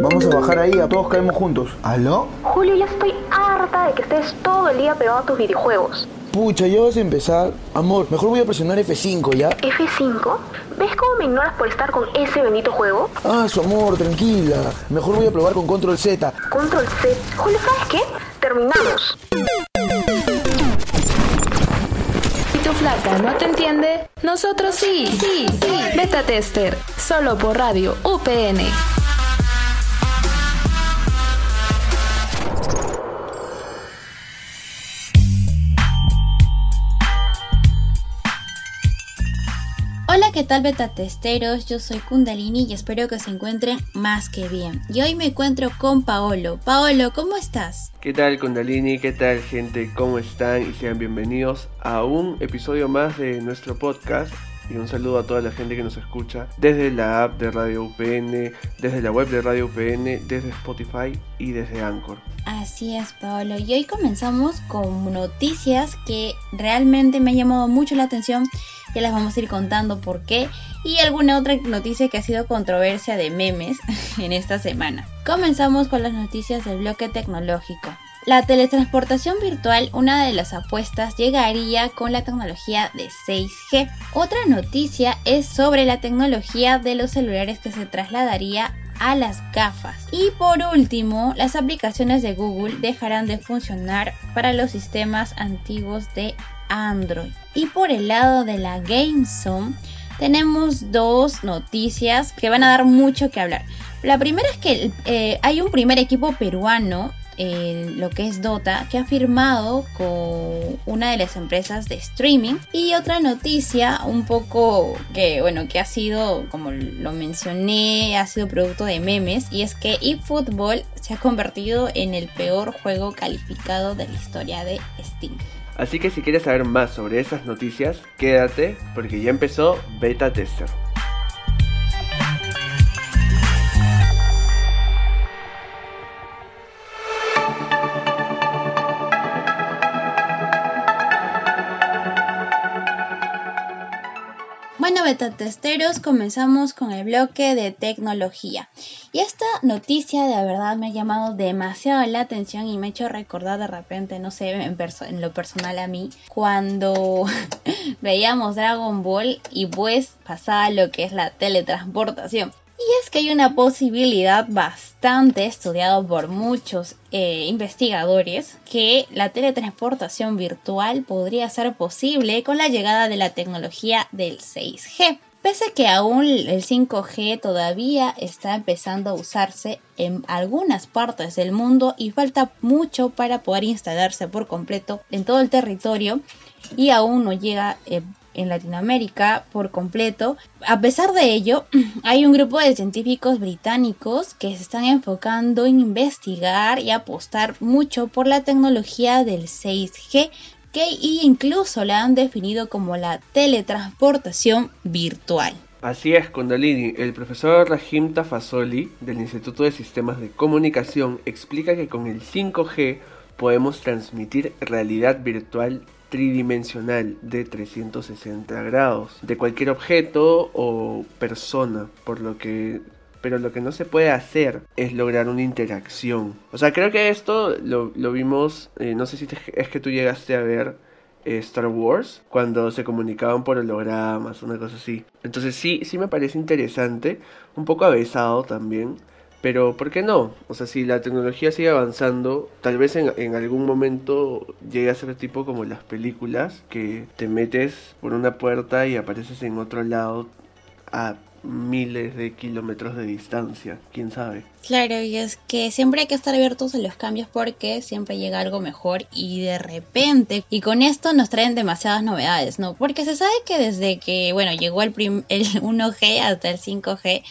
Vamos a bajar ahí, a todos caemos juntos. ¿Aló? Julio, ya estoy harta de que estés todo el día pegado a tus videojuegos. Pucha, ya vas a empezar. Amor, mejor voy a presionar F5, ¿ya? ¿F5? ¿Ves cómo me ignoras por estar con ese bendito juego? Ah, su amor, tranquila. Mejor voy a probar con Control Z. Control C. Julio, ¿sabes qué? Terminamos. Si tu flaca no te entiende, nosotros sí, sí, sí. Beta Tester, solo por radio UPN. Hola, ¿qué tal beta testeros? Yo soy Kundalini y espero que se encuentren más que bien. Y hoy me encuentro con Paolo. Paolo, ¿cómo estás? ¿Qué tal Kundalini? ¿Qué tal gente? ¿Cómo están? Y sean bienvenidos a un episodio más de nuestro podcast. Y un saludo a toda la gente que nos escucha desde la app de Radio UPN, desde la web de Radio UPN, desde Spotify y desde Anchor. Así es, Paolo. Y hoy comenzamos con noticias que realmente me han llamado mucho la atención. Ya las vamos a ir contando por qué. Y alguna otra noticia que ha sido controversia de memes en esta semana. Comenzamos con las noticias del bloque tecnológico. La teletransportación virtual, una de las apuestas, llegaría con la tecnología de 6G. Otra noticia es sobre la tecnología de los celulares que se trasladaría a las gafas. Y por último, las aplicaciones de Google dejarán de funcionar para los sistemas antiguos de Android. Y por el lado de la GameZone, tenemos dos noticias que van a dar mucho que hablar. La primera es que eh, hay un primer equipo peruano en lo que es Dota, que ha firmado con una de las empresas de streaming. Y otra noticia un poco que, bueno, que ha sido, como lo mencioné, ha sido producto de memes, y es que eFootball se ha convertido en el peor juego calificado de la historia de Steam. Así que si quieres saber más sobre esas noticias, quédate porque ya empezó Beta Tester. Bueno, beta testeros, comenzamos con el bloque de tecnología. Y esta noticia de verdad me ha llamado demasiado la atención y me ha hecho recordar de repente, no sé, en, en lo personal a mí, cuando veíamos Dragon Ball y pues pasaba lo que es la teletransportación. Y es que hay una posibilidad bastante estudiada por muchos eh, investigadores que la teletransportación virtual podría ser posible con la llegada de la tecnología del 6G. Pese a que aún el 5G todavía está empezando a usarse en algunas partes del mundo y falta mucho para poder instalarse por completo en todo el territorio y aún no llega eh, en Latinoamérica por completo. A pesar de ello, hay un grupo de científicos británicos que se están enfocando en investigar y apostar mucho por la tecnología del 6G que incluso la han definido como la teletransportación virtual. Así es, Kundalini. El profesor Rahim Tafasoli del Instituto de Sistemas de Comunicación explica que con el 5G podemos transmitir realidad virtual tridimensional de 360 grados de cualquier objeto o persona, por lo que pero lo que no se puede hacer es lograr una interacción. O sea, creo que esto lo, vimos, eh, no sé si es que tú llegaste a ver eh, Star Wars, cuando se comunicaban por hologramas, una cosa así. Entonces sí, sí me parece interesante, un poco avesado también, pero ¿por qué no? O sea, si la tecnología sigue avanzando, tal vez en, algún momento llegue a ser tipo como las películas, que te metes por una puerta y apareces en otro lado a miles de kilómetros de distancia, quién sabe. Claro, y es que siempre hay que estar abiertos a los cambios porque siempre llega algo mejor y de repente, y con esto nos traen demasiadas novedades, ¿no? Porque se sabe que desde que, bueno, llegó el, el 1G hasta el 5G,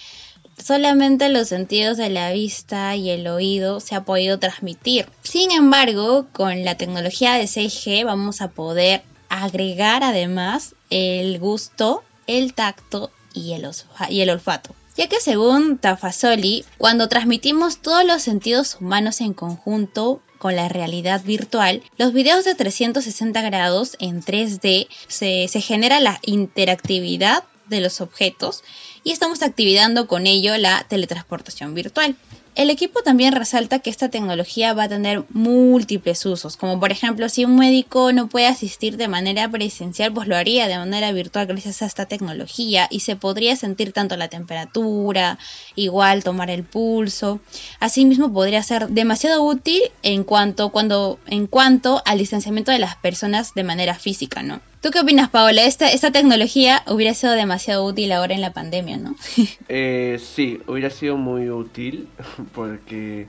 solamente los sentidos de la vista y el oído se ha podido transmitir. Sin embargo, con la tecnología de 6G vamos a poder agregar además el gusto, el tacto y el, olfato. Ya que según Tafasoli, cuando transmitimos todos los sentidos humanos en conjunto, con la realidad virtual, los videos de 360 grados en 3D se, se genera la interactividad de los objetos y estamos activando con ello la teletransportación virtual. El equipo también resalta que esta tecnología va a tener múltiples usos, como por ejemplo si un médico no puede asistir de manera presencial, pues lo haría de manera virtual gracias a esta tecnología y se podría sentir tanto la temperatura, igual tomar el pulso. Asimismo podría ser demasiado útil en cuanto, cuando, en cuanto al distanciamiento de las personas de manera física, ¿no? ¿Tú qué opinas, Paola? Esta, tecnología hubiera sido demasiado útil ahora en la pandemia, ¿no? eh, sí, hubiera sido muy útil porque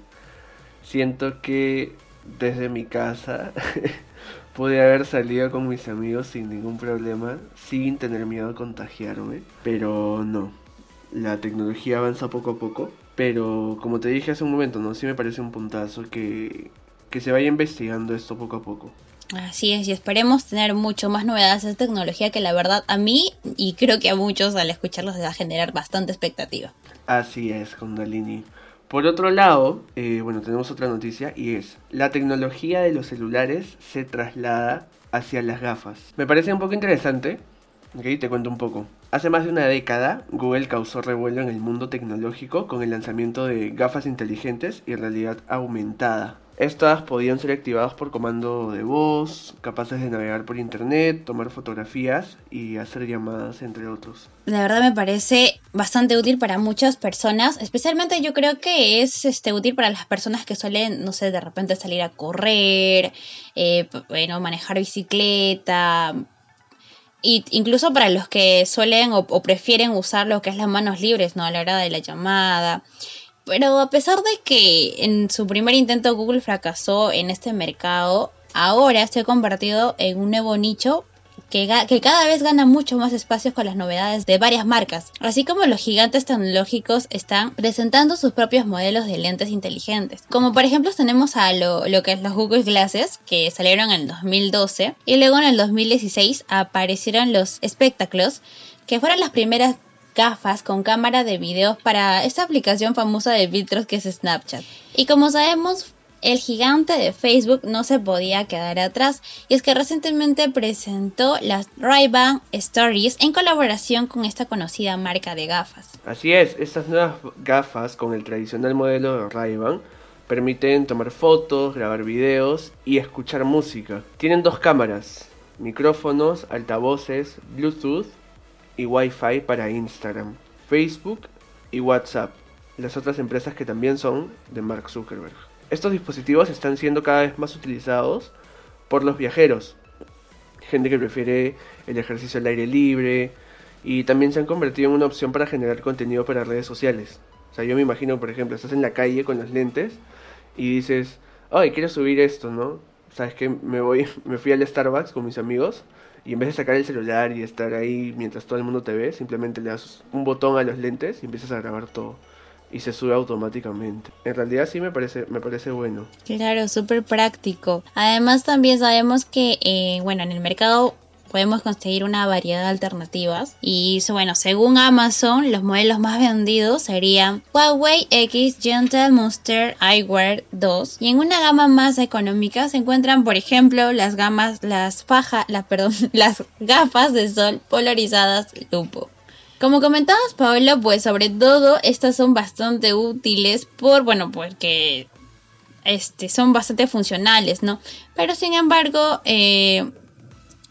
siento que desde mi casa pude haber salido con mis amigos sin ningún problema, sin tener miedo a contagiarme, pero no. La tecnología avanza poco a poco, pero como te dije hace un momento, no, sí me parece un puntazo que, que se vaya investigando esto poco a poco. Así es, y esperemos tener mucho más novedades de tecnología que la verdad a mí y creo que a muchos al escucharlos les va a generar bastante expectativa. Así es, Kundalini. Por otro lado, eh, bueno, tenemos otra noticia y es, la tecnología de los celulares se traslada hacia las gafas. Me parece un poco interesante, ok, te cuento un poco. Hace más de una década, Google causó revuelo en el mundo tecnológico con el lanzamiento de gafas inteligentes y realidad aumentada. Estas podían ser activadas por comando de voz, capaces de navegar por internet, tomar fotografías y hacer llamadas, entre otros. La verdad me parece bastante útil para muchas personas, especialmente yo creo que es este, útil para las personas que suelen, no sé, de repente salir a correr, eh, bueno, manejar bicicleta, y incluso para los que suelen o, o, prefieren usar lo que es las manos libres, ¿no? A la hora de la llamada. Pero a pesar de que en su primer intento Google fracasó en este mercado, ahora se ha convertido en un nuevo nicho que, que, cada vez gana mucho más espacios con las novedades de varias marcas, así como los gigantes tecnológicos están presentando sus propios modelos de lentes inteligentes. Como por ejemplo tenemos a lo, que es los Google Glasses, que salieron en el 2012, y luego en el 2016 aparecieron los Spectacles, que fueron las primeras gafas con cámara de video para esta aplicación famosa de filtros que es Snapchat. Y como sabemos, el gigante de Facebook no se podía quedar atrás y es que recientemente presentó las Ray-Ban Stories en colaboración con esta conocida marca de gafas. Así es, estas nuevas gafas con el tradicional modelo de Ray-Ban permiten tomar fotos, grabar videos y escuchar música. Tienen dos cámaras, micrófonos, altavoces, Bluetooth y Wi-Fi para Instagram, Facebook y WhatsApp, las otras empresas que también son de Mark Zuckerberg. Estos dispositivos están siendo cada vez más utilizados por los viajeros, gente que prefiere el ejercicio al aire libre y también se han convertido en una opción para generar contenido para redes sociales. O sea, yo me imagino, por ejemplo, estás en la calle con los lentes y dices, ay, quiero subir esto, ¿no? Sabes que me voy, me fui al Starbucks con mis amigos y en vez de sacar el celular y estar ahí mientras todo el mundo te ve, simplemente le das un botón a los lentes y empiezas a grabar todo. Y se sube automáticamente. En realidad sí me parece, me parece bueno. Claro, súper práctico. Además también sabemos que, eh, bueno, en el mercado podemos conseguir una variedad de alternativas. Y bueno, según Amazon, los modelos más vendidos serían Huawei X Gentle Monster Eyewear 2. Y en una gama más económica se encuentran, por ejemplo, las gamas, las fajas, las, perdón, las gafas de sol polarizadas Lupo. Como comentabas, Paola, pues sobre todo estas son bastante útiles por, bueno, porque este, son bastante funcionales, ¿no? Pero sin embargo, eh,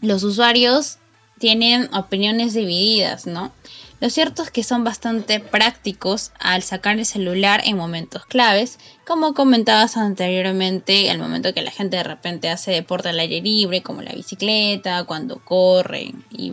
los usuarios tienen opiniones divididas, ¿no? Lo cierto es que son bastante prácticos al sacar el celular en momentos claves, como comentabas anteriormente, al momento que la gente de repente hace deporte al aire libre, como la bicicleta, cuando corren y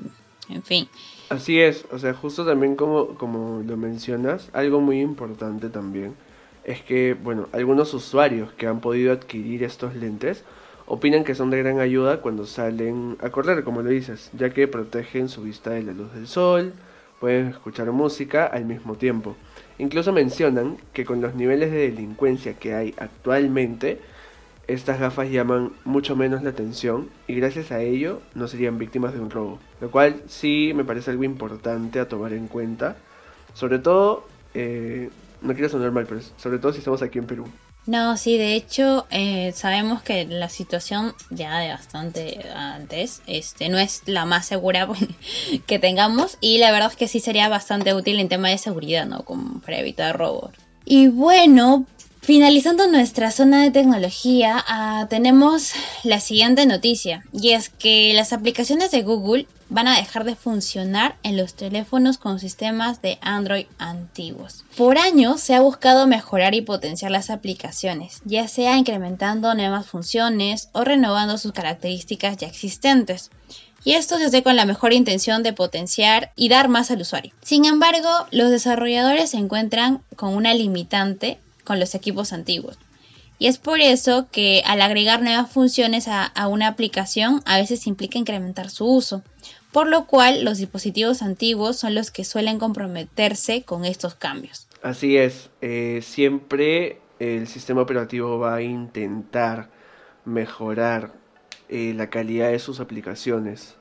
en fin. Así es, o sea, justo también como, como lo mencionas, algo muy importante también es que, bueno, algunos usuarios que han podido adquirir estos lentes opinan que son de gran ayuda cuando salen a correr, como lo dices, ya que protegen su vista de la luz del sol, pueden escuchar música al mismo tiempo. Incluso mencionan que con los niveles de delincuencia que hay actualmente, estas gafas llaman mucho menos la atención y gracias a ello no serían víctimas de un robo. Lo cual sí me parece algo importante a tomar en cuenta. Sobre todo, eh, no quiero sonar mal, pero sobre todo si estamos aquí en Perú. No, sí, de hecho eh, sabemos que la situación ya de bastante antes este, no es la más segura que tengamos y la verdad es que sí sería bastante útil en tema de seguridad, ¿no? Como para evitar robos. Y bueno, finalizando nuestra zona de tecnología, ah, tenemos la siguiente noticia, y es que las aplicaciones de Google van a dejar de funcionar en los teléfonos con sistemas de Android antiguos. Por años se ha buscado mejorar y potenciar las aplicaciones, ya sea incrementando nuevas funciones o renovando sus características ya existentes. Y esto se hace con la mejor intención de potenciar y dar más al usuario. Sin embargo, los desarrolladores se encuentran con una limitante con los equipos antiguos. Y es por eso que al agregar nuevas funciones a, una aplicación a veces implica incrementar su uso por lo cual los dispositivos antiguos son los que suelen comprometerse con estos cambios. Así es, eh, siempre el sistema operativo va a intentar mejorar eh, la calidad de sus aplicaciones.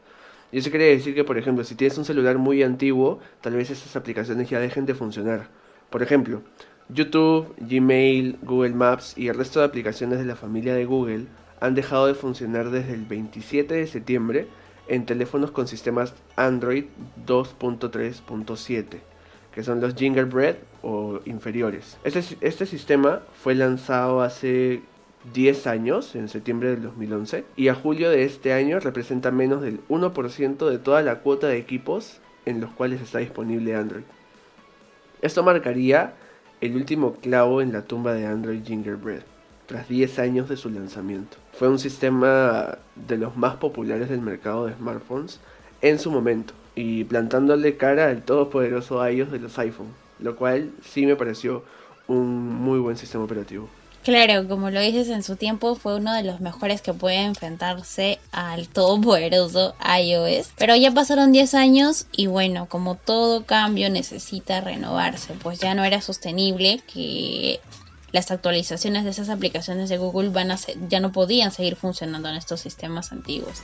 Y eso quiere decir que, por ejemplo, si tienes un celular muy antiguo, tal vez esas aplicaciones ya dejen de funcionar. Por ejemplo, YouTube, Gmail, Google Maps y el resto de aplicaciones de la familia de Google han dejado de funcionar desde el 27 de septiembre en teléfonos con sistemas Android 2.3.7, que son los Gingerbread o inferiores. Este, este sistema fue lanzado hace 10 años, en septiembre del 2011, y a julio de este año representa menos del 1% de toda la cuota de equipos en los cuales está disponible Android. Esto marcaría el último clavo en la tumba de Android Gingerbread tras 10 años de su lanzamiento. Fue un sistema de los más populares del mercado de smartphones en su momento y plantándole cara al todopoderoso iOS de los iPhone, lo cual sí me pareció un muy buen sistema operativo. Claro, como lo dices en su tiempo, fue uno de los mejores que puede enfrentarse al todopoderoso iOS. Pero ya pasaron 10 años y bueno, como todo cambio necesita renovarse, pues ya no era sostenible que las actualizaciones de esas aplicaciones de Google van a ya no podían seguir funcionando en estos sistemas antiguos.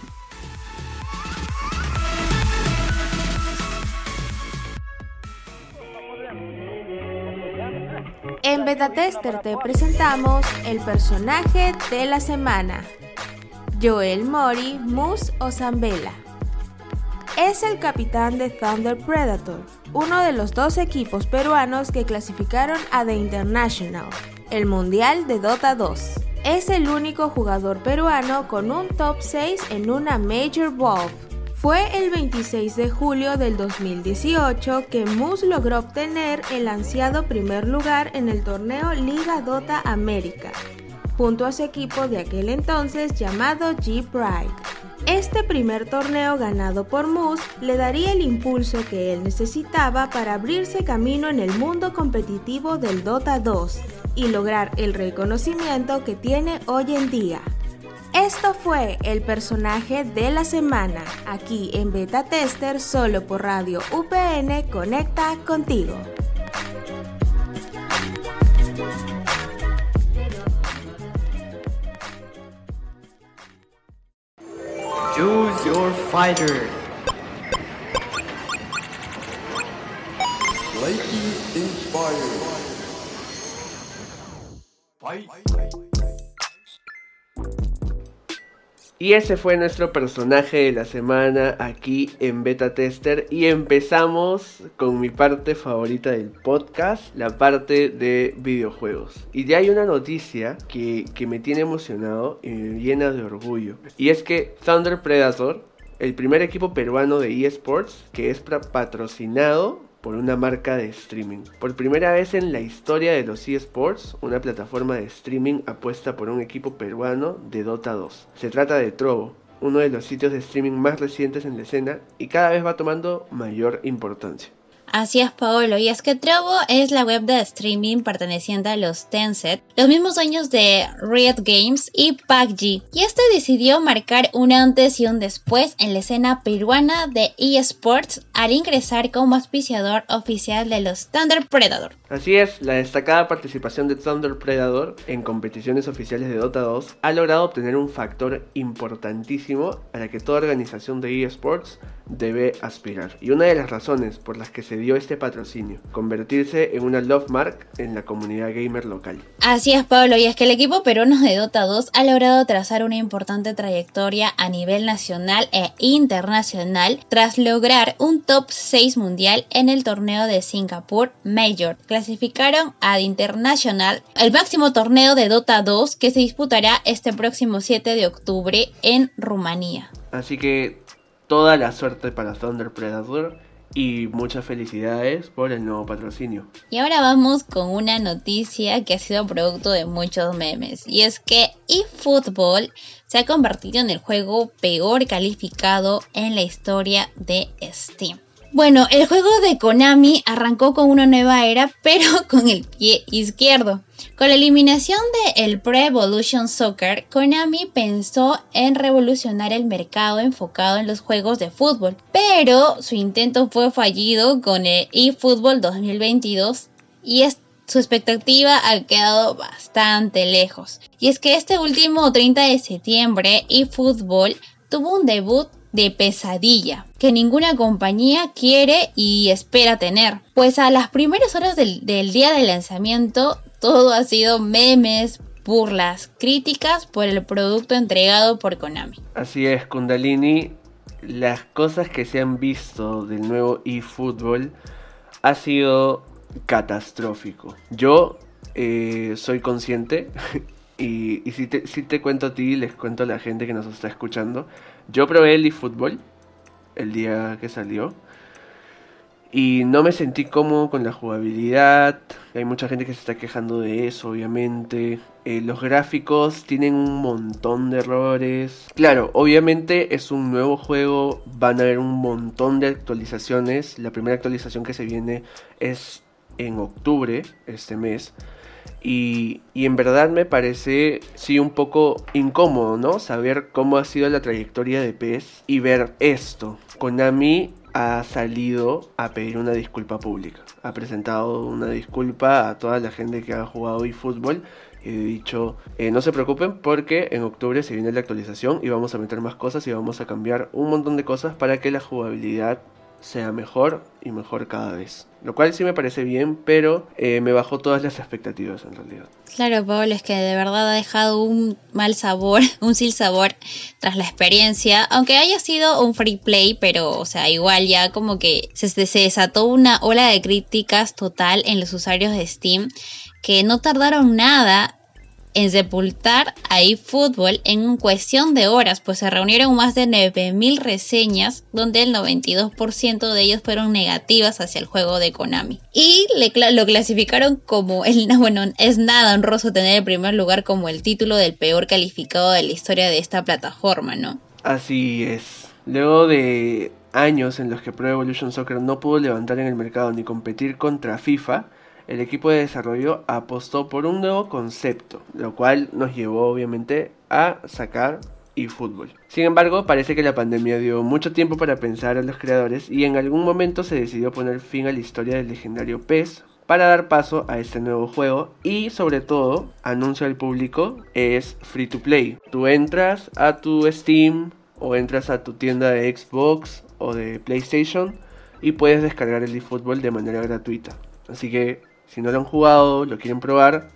Beta Tester te presentamos el personaje de la semana, Joel Mori Mus Zambela. Es el capitán de Thunder Predator, uno de los dos equipos peruanos que clasificaron a The International, el Mundial de Dota 2. Es el único jugador peruano con un top 6 en una Major Wolf. Fue el 26 de julio del 2018 que Moose logró obtener el ansiado primer lugar en el torneo Liga Dota América, junto a su equipo de aquel entonces llamado G-Pride. Este primer torneo ganado por Moose le daría el impulso que él necesitaba para abrirse camino en el mundo competitivo del Dota 2 y lograr el reconocimiento que tiene hoy en día. Esto fue el personaje de la semana, aquí en Beta Tester solo por Radio UPN Conecta contigo. Choose your fighter. inspired. Y ese fue nuestro personaje de la semana aquí en Beta Tester. Y empezamos con mi parte favorita del podcast, la parte de videojuegos. Y ya hay una noticia que, que me tiene emocionado y me llena de orgullo. Y es que Thunder Predator, el primer equipo peruano de eSports, que es patrocinado por una marca de streaming. Por primera vez en la historia de los eSports, una plataforma de streaming apuesta por un equipo peruano de Dota 2. Se trata de Trovo, uno de los sitios de streaming más recientes en la escena y cada vez va tomando mayor importancia. Así es, Paolo. Y es que Trovo es la web de streaming perteneciente a los Tencent, los mismos años de Riot Games y PUBG. Y este decidió marcar un antes y un después en la escena peruana de eSports al ingresar como auspiciador oficial de los Thunder Predator. Así es, la destacada participación de Thunder Predator en competiciones oficiales de Dota 2 ha logrado obtener un factor importantísimo a la que toda organización de eSports debe aspirar. Y una de las razones por las que se dio este patrocinio, convertirse en una love mark en la comunidad gamer local. Así es, Pablo, y es que el equipo peruano de Dota 2 ha logrado trazar una importante trayectoria a nivel nacional e internacional tras lograr un top 6 mundial en el torneo de Singapur Major. Clasificaron a International, el máximo torneo de Dota 2 que se disputará este próximo 7 de octubre en Rumanía. Así que toda la suerte para Thunder Predator y muchas felicidades por el nuevo patrocinio. Y ahora vamos con una noticia que ha sido producto de muchos memes. Y es que eFootball se ha convertido en el juego peor calificado en la historia de Steam. Bueno, el juego de Konami arrancó con una nueva era, pero con el pie izquierdo. Con la eliminación de el Pro Evolution Soccer, Konami pensó en revolucionar el mercado enfocado en los juegos de fútbol, pero su intento fue fallido con el eFootball 2022 y su expectativa ha quedado bastante lejos. Y es que este último 30 de septiembre, eFootball tuvo un debut de pesadilla que ninguna compañía quiere y espera tener. Pues a las primeras horas del, día de lanzamiento todo ha sido memes, burlas, críticas por el producto entregado por Konami. Así es, Kundalini, las cosas que se han visto del nuevo eFootball ha sido catastrófico. Yo eh, soy consciente y, si, te, si te cuento a ti, les cuento a la gente que nos está escuchando, yo probé el eFootball el día que salió. Y no me sentí cómodo con la jugabilidad. Hay mucha gente que se está quejando de eso, obviamente. Eh, los gráficos tienen un montón de errores. Claro, obviamente es un nuevo juego. Van a haber un montón de actualizaciones. La primera actualización que se viene es en octubre, este mes. Y, en verdad me parece, sí, un poco incómodo, ¿no? Saber cómo ha sido la trayectoria de PES y ver esto. Konami ha salido a pedir una disculpa pública. Ha presentado una disculpa a toda la gente que ha jugado eFootball y he dicho, eh, no se preocupen porque en octubre se viene la actualización y vamos a meter más cosas y vamos a cambiar un montón de cosas para que la jugabilidad sea mejor y mejor cada vez. Lo cual sí me parece bien, pero eh, me bajó todas las expectativas en realidad. Claro, Pablo, es que de verdad ha dejado un mal sabor, un sil sabor tras la experiencia, aunque haya sido un free play, pero, o sea, igual ya como que se, se desató una ola de críticas total en los usuarios de Steam que no tardaron nada en sepultar a eFootball en cuestión de horas, pues se reunieron más de 9.000 reseñas, donde el 92% de ellos fueron negativas hacia el juego de Konami. Y lo clasificaron como el, bueno, es nada honroso tener el primer lugar como el título del peor calificado de la historia de esta plataforma, ¿no? Así es. Luego de años en los que Pro Evolution Soccer no pudo levantar en el mercado ni competir contra FIFA, el equipo de desarrollo apostó por un nuevo concepto, lo cual nos llevó obviamente a sacar eFootball. Sin embargo, parece que la pandemia dio mucho tiempo para pensar a los creadores y en algún momento se decidió poner fin a la historia del legendario PES para dar paso a este nuevo juego y sobre todo, anuncio al público, es free to play. Tú entras a tu Steam o entras a tu tienda de Xbox o de PlayStation y puedes descargar el eFootball de manera gratuita. Así que si no lo han jugado, lo quieren probar,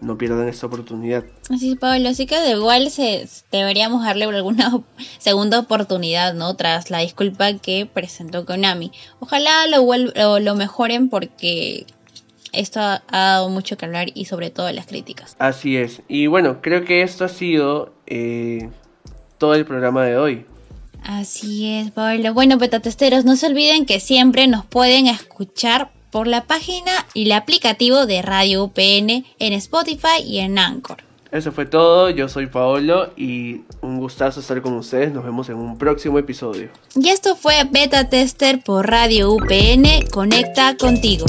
no pierdan esta oportunidad. Así Pablo, así que de igual se, deberíamos darle alguna segunda oportunidad, ¿no? Tras la disculpa que presentó Konami. Ojalá lo, lo mejoren porque esto ha, dado mucho que hablar y sobre todo las críticas. Así es. Y bueno, creo que esto ha sido eh, todo el programa de hoy. Así es, Pablo. Bueno, petatesteros, no se olviden que siempre nos pueden escuchar por la página y el aplicativo de Radio UPN en Spotify y en Anchor. Eso fue todo, yo soy Paolo y un gustazo estar con ustedes, nos vemos en un próximo episodio. Y esto fue Beta Tester por Radio UPN, conecta contigo.